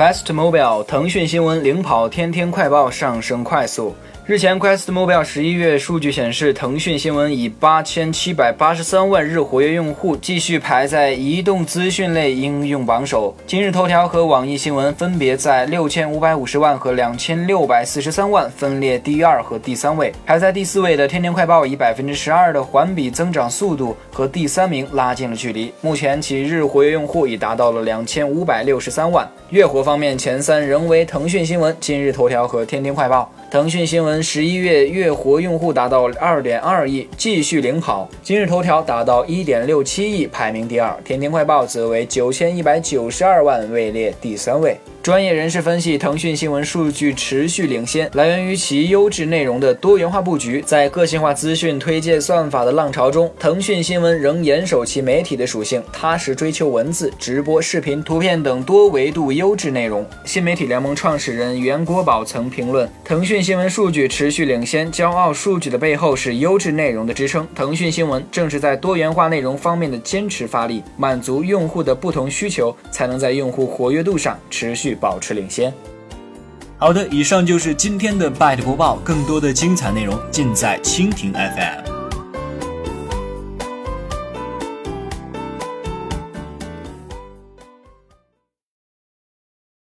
Quest Mobile 腾讯新闻领跑天天快报上升快速。日前，Quest Mobile 十一月数据显示，腾讯新闻以八千七百八十三万日活跃用户，继续排在移动资讯类应用榜首。今日头条和网易新闻分别在六千五百五十万和两千六百四十三万，分列第二和第三位。排在第四位的天天快报以百分之十二的环比增长速度和第三名拉近了距离。目前其日活跃用户已达到了两千五百六十三万。月活方面，前三仍为腾讯新闻、今日头条和天天快报。腾讯新闻十一月月活用户达到二点二亿，继续领跑。今日头条达到一点六七亿，排名第二。天天快报则为九千一百九十二万，位列第三位。专业人士分析，腾讯新闻数据持续领先，来源于其优质内容的多元化布局。在个性化资讯推荐算法的浪潮中，腾讯新闻仍严守其媒体的属性，踏实追求文字、直播、视频、图片等多维度优质内容。新媒体联盟创始人袁国宝曾评论：腾讯新闻数据持续领先，骄傲数据的背后是优质内容的支撑。腾讯新闻正是在多元化内容方面的坚持发力，满足用户的不同需求，才能在用户活跃度上持续保持领先。好的，以上就是今天的 Byte 播报，更多的精彩内容尽在蜻蜓 FM。